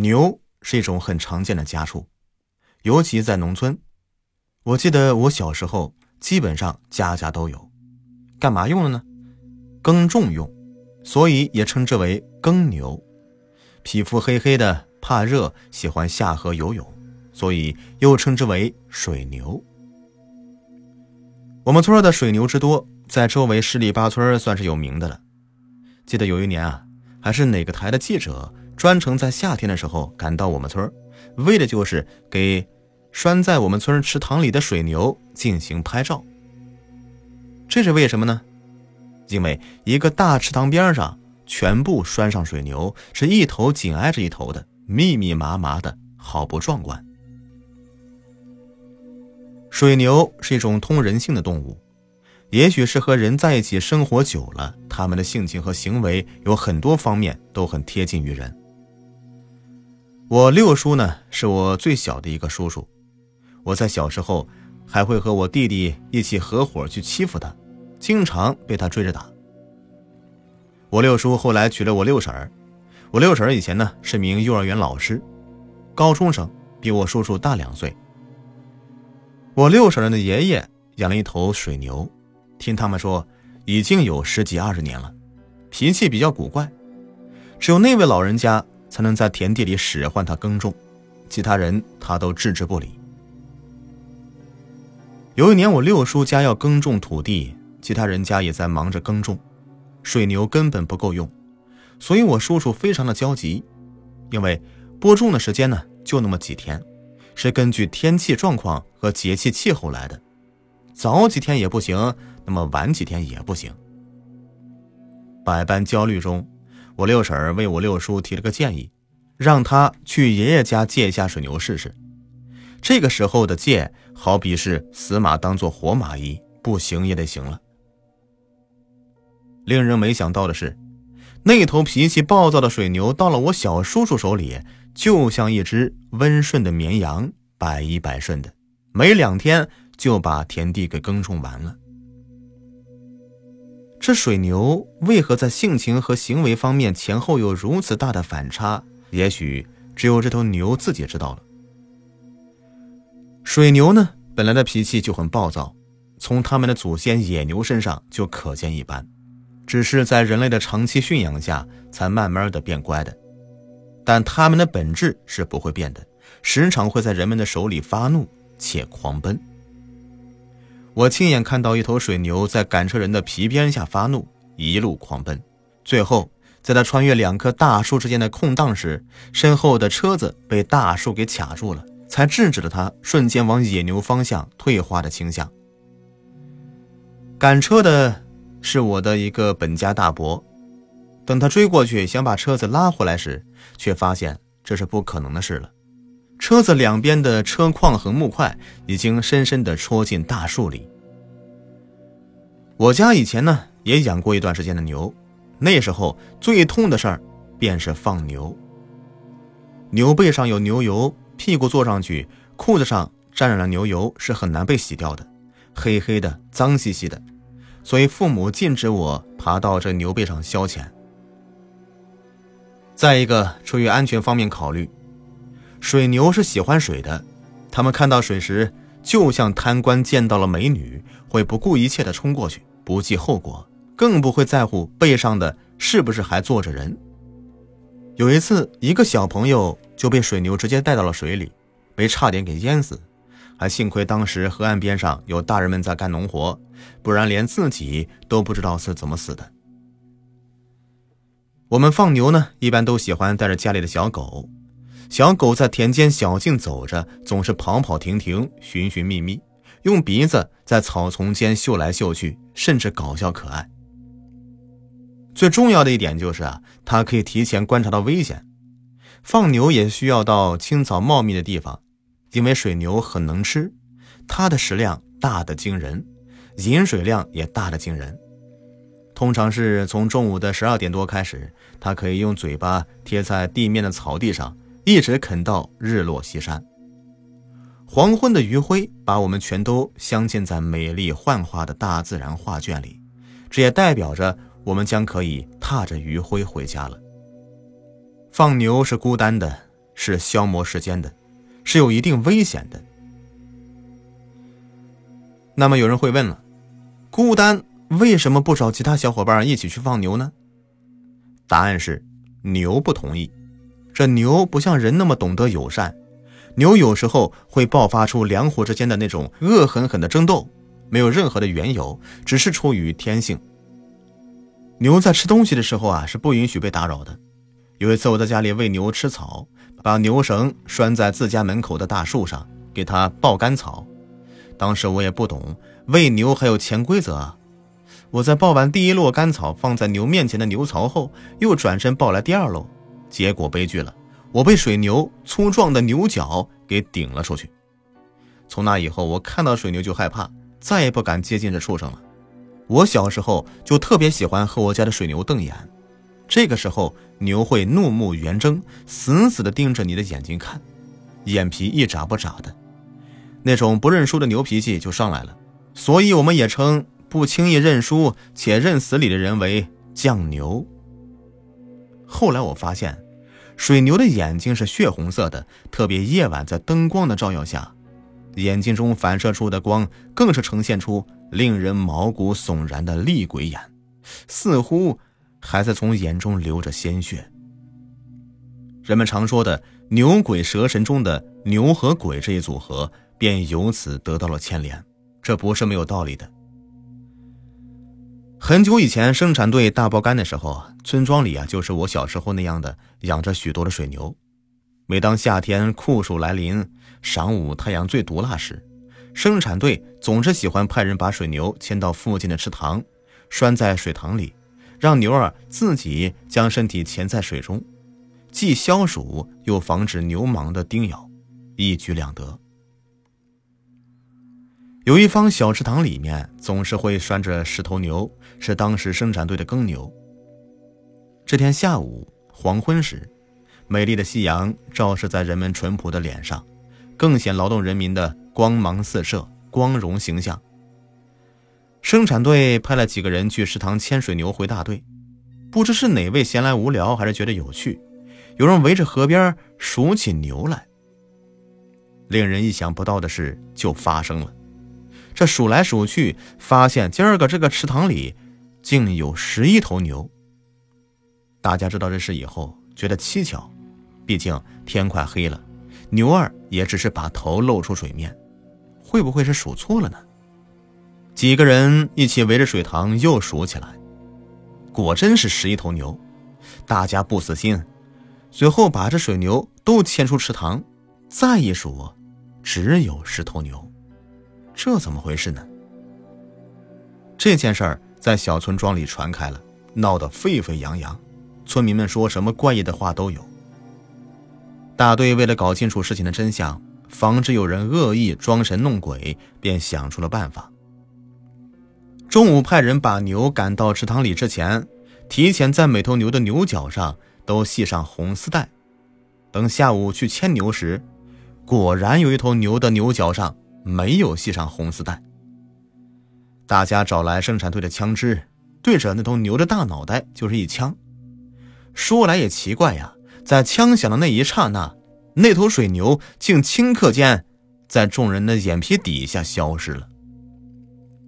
牛是一种很常见的家畜，尤其在农村。我记得我小时候，基本上家家都有。干嘛用的呢？耕种用，所以也称之为耕牛。皮肤黑黑的，怕热，喜欢下河游泳，所以又称之为水牛。我们村的水牛之多，在周围十里八村算是有名的了。记得有一年啊，还是哪个台的记者专程在夏天的时候赶到我们村，为的就是给拴在我们村池塘里的水牛进行拍照。这是为什么呢？因为一个大池塘边上全部拴上水牛，是一头紧挨着一头的，密密麻麻的，好不壮观。水牛是一种通人性的动物，也许是和人在一起生活久了，它们的性情和行为有很多方面都很贴近于人。我六叔呢，是我最小的一个叔叔，我在小时候还会和我弟弟一起合伙去欺负他，经常被他追着打。我六叔后来娶了我六婶儿，我六婶儿以前呢是名幼儿园老师，高中生，比我叔叔大两岁。我六婶儿的爷爷养了一头水牛，听他们说已经有十几二十年了，脾气比较古怪，只有那位老人家才能在田地里使唤他耕种，其他人他都置之不理。有一年我六叔家要耕种土地，其他人家也在忙着耕种，水牛根本不够用，所以我叔叔非常的焦急，因为播种的时间呢就那么几天。是根据天气状况和节气气候来的，早几天也不行，那么晚几天也不行。百般焦虑中，我六婶为我六叔提了个建议，让他去爷爷家借一下水牛试试。这个时候的借，好比是死马当做活马医，不行也得行了。令人没想到的是，那头脾气暴躁的水牛到了我小叔叔手里。就像一只温顺的绵羊，百依百顺的，没两天就把田地给耕种完了。这水牛为何在性情和行为方面前后有如此大的反差？也许只有这头牛自己知道了。水牛呢，本来的脾气就很暴躁，从他们的祖先野牛身上就可见一斑，只是在人类的长期驯养下，才慢慢的变乖的。但它们的本质是不会变的，时常会在人们的手里发怒且狂奔。我亲眼看到一头水牛在赶车人的皮鞭下发怒，一路狂奔，最后在它穿越两棵大树之间的空档时，身后的车子被大树给卡住了，才制止了它瞬间往野牛方向退化的倾向。赶车的是我的一个本家大伯。等他追过去想把车子拉回来时，却发现这是不可能的事了。车子两边的车框和木块已经深深地戳进大树里。我家以前呢也养过一段时间的牛，那时候最痛的事儿便是放牛。牛背上有牛油，屁股坐上去，裤子上沾染了牛油是很难被洗掉的，黑黑的，脏兮兮的，所以父母禁止我爬到这牛背上消遣。再一个，出于安全方面考虑，水牛是喜欢水的，它们看到水时，就像贪官见到了美女，会不顾一切地冲过去，不计后果，更不会在乎背上的是不是还坐着人。有一次，一个小朋友就被水牛直接带到了水里，被差点给淹死，还幸亏当时河岸边上有大人们在干农活，不然连自己都不知道是怎么死的。我们放牛呢，一般都喜欢带着家里的小狗。小狗在田间小径走着，总是跑跑停停、寻寻觅觅，用鼻子在草丛间嗅来嗅去，甚至搞笑可爱。最重要的一点就是啊，它可以提前观察到危险。放牛也需要到青草茂密的地方，因为水牛很能吃，它的食量大得惊人，饮水量也大得惊人。通常是从中午的十二点多开始，它可以用嘴巴贴在地面的草地上，一直啃到日落西山。黄昏的余晖把我们全都镶嵌在美丽幻化的大自然画卷里，这也代表着我们将可以踏着余晖回家了。放牛是孤单的，是消磨时间的，是有一定危险的。那么有人会问了，孤单为什么不找其他小伙伴一起去放牛呢？答案是，牛不同意。这牛不像人那么懂得友善，牛有时候会爆发出两伙之间的那种恶狠狠的争斗，没有任何的缘由，只是出于天性。牛在吃东西的时候啊，是不允许被打扰的。有一次我在家里喂牛吃草，把牛绳拴在自家门口的大树上，给它抱干草。当时我也不懂，喂牛还有潜规则啊！我在抱完第一摞干草放在牛面前的牛槽后，又转身抱来第二摞。结果悲剧了，我被水牛粗壮的牛角给顶了出去。从那以后，我看到水牛就害怕，再也不敢接近这畜生了。我小时候就特别喜欢和我家的水牛瞪眼，这个时候牛会怒目圆睁，死死地盯着你的眼睛看，眼皮一眨不眨的，那种不认输的牛脾气就上来了。所以我们也称不轻易认输且认死理的人为犟牛。后来我发现，水牛的眼睛是血红色的，特别夜晚在灯光的照耀下，眼睛中反射出的光更是呈现出令人毛骨悚然的厉鬼眼，似乎还在从眼中流着鲜血。人们常说的“牛鬼蛇神”中的牛和鬼这一组合，便由此得到了牵连，这不是没有道理的。很久以前，生产队大爆肝的时候，村庄里啊，就是我小时候那样的，养着许多的水牛。每当夏天酷暑来临，晌午太阳最毒辣时，生产队总是喜欢派人把水牛牵到附近的池塘，拴在水塘里，让牛儿自己将身体潜在水中，既消暑又防止牛蟒的叮咬，一举两得。有一方小池塘里面总是会拴着十头牛，是当时生产队的耕牛。这天下午黄昏时，美丽的夕阳照射在人们淳朴的脸上，更显劳动人民的光芒四射、光荣形象。生产队派了几个人去池塘牵水牛回大队，不知是哪位闲来无聊，还是觉得有趣，有人围着河边数起牛来。令人意想不到的事就发生了。这数来数去，发现今儿个这个池塘里竟有十一头牛。大家知道这事以后，觉得蹊跷，毕竟天快黑了，牛二也只是把头露出水面，会不会是数错了呢？几个人一起围着水塘又数起来，果真是十一头牛。大家不死心，随后把这水牛都牵出池塘，再一数，只有十头牛。这怎么回事呢？这件事儿在小村庄里传开了，闹得沸沸扬扬，村民们说什么怪异的话都有。大队为了搞清楚事情的真相，防止有人恶意装神弄鬼，便想出了办法。中午派人把牛赶到池塘里之前，提前在每头牛的牛角上都系上红丝带，等下午去牵牛时，果然有一头牛的牛角上。没有系上红丝带。大家找来生产队的枪支，对着那头牛的大脑袋就是一枪。说来也奇怪呀，在枪响的那一刹那，那头水牛竟顷刻间在众人的眼皮底下消失了。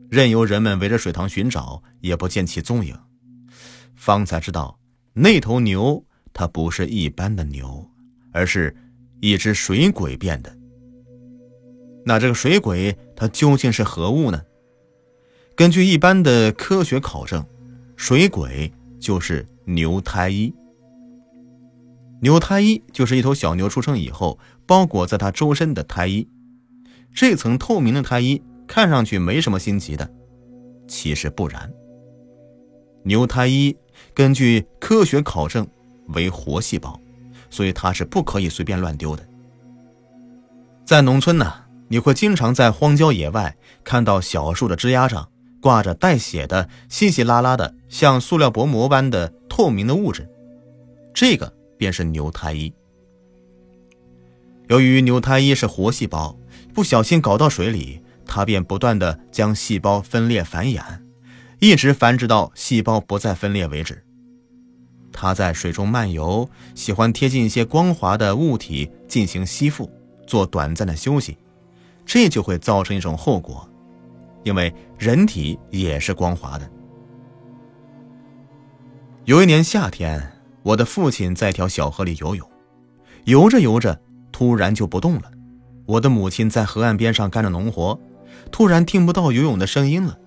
任由人们围着水塘寻找，也不见其踪影。方才知道，那头牛它不是一般的牛，而是一只水鬼变的。那这个水鬼它究竟是何物呢？根据一般的科学考证，水鬼就是牛胎衣。牛胎衣就是一头小牛出生以后包裹在它周身的胎衣，这层透明的胎衣看上去没什么新奇的，其实不然。牛胎衣根据科学考证为活细胞，所以它是不可以随便乱丢的。在农村呢。你会经常在荒郊野外看到小树的枝丫上挂着带血的、稀稀拉拉的、像塑料薄膜般的透明的物质，这个便是牛胎衣。由于牛胎衣是活细胞，不小心搞到水里，它便不断的将细胞分裂繁衍，一直繁殖到细胞不再分裂为止。它在水中漫游，喜欢贴近一些光滑的物体进行吸附，做短暂的休息，这就会造成一种后果，因为人体也是光滑的。有一年夏天，我的父亲在一条小河里游泳，游着游着，突然就不动了。我的母亲在河岸边上干着农活，突然听不到游泳的声音了。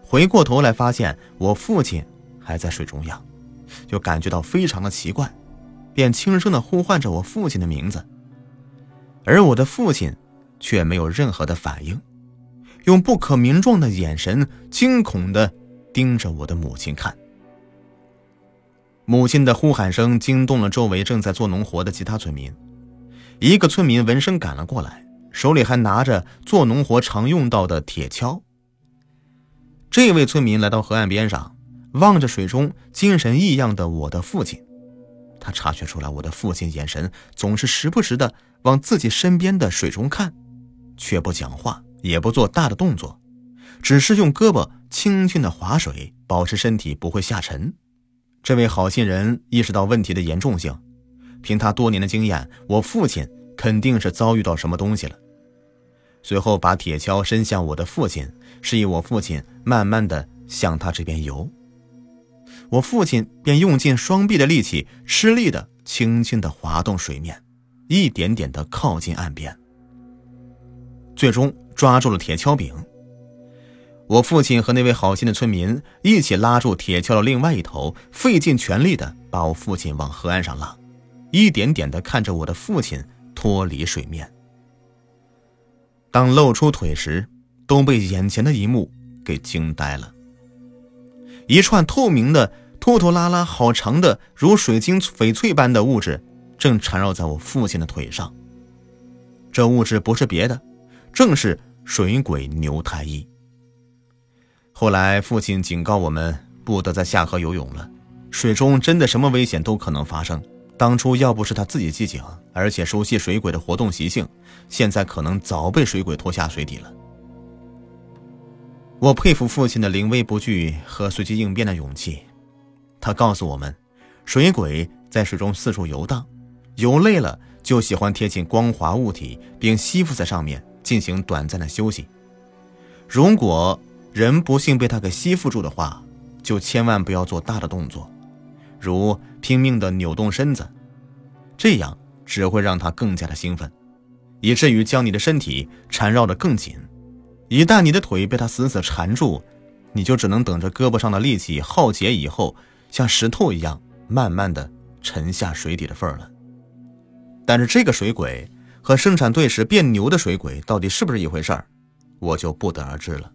回过头来，发现我父亲还在水中央。就感觉到非常的奇怪，便轻声的呼唤着我父亲的名字，而我的父亲却没有任何的反应，用不可名状的眼神惊恐的盯着我的母亲看。母亲的呼喊声惊动了周围正在做农活的其他村民，一个村民闻声赶了过来，手里还拿着做农活常用到的铁锹。这位村民来到河岸边上。望着水中精神异样的我的父亲，他察觉出来我的父亲眼神总是时不时的往自己身边的水中看，却不讲话，也不做大的动作，只是用胳膊轻轻的划水，保持身体不会下沉。这位好心人意识到问题的严重性，凭他多年的经验，我父亲肯定是遭遇到什么东西了。随后把铁锹伸向我的父亲，示意我父亲慢慢的向他这边游。我父亲便用尽双臂的力气，吃力的轻轻的滑动水面，一点点的靠近岸边。最终抓住了铁锹柄。我父亲和那位好心的村民一起拉住铁锹的另外一头，费尽全力的把我父亲往河岸上拉，一点点的看着我的父亲脱离水面。当露出腿时，都被眼前的一幕给惊呆了。一串透明的、拖拖拉拉、好长的，如水晶翡翠般的物质，正缠绕在我父亲的腿上。这物质不是别的，正是水鬼牛太医。后来，父亲警告我们不得在下河游泳了，水中真的什么危险都可能发生。当初要不是他自己机警，而且熟悉水鬼的活动习性，现在可能早被水鬼拖下水底了。我佩服父亲的临危不惧和随机应变的勇气。他告诉我们，水鬼在水中四处游荡，游累了就喜欢贴近光滑物体，并吸附在上面进行短暂的休息。如果人不幸被他给吸附住的话，就千万不要做大的动作，如拼命的扭动身子，这样只会让他更加的兴奋，以至于将你的身体缠绕的更紧。一旦你的腿被他死死缠住，你就只能等着胳膊上的力气耗竭以后，像石头一样慢慢的沉下水底的份儿了。但是这个水鬼和生产队时变牛的水鬼到底是不是一回事儿，我就不得而知了。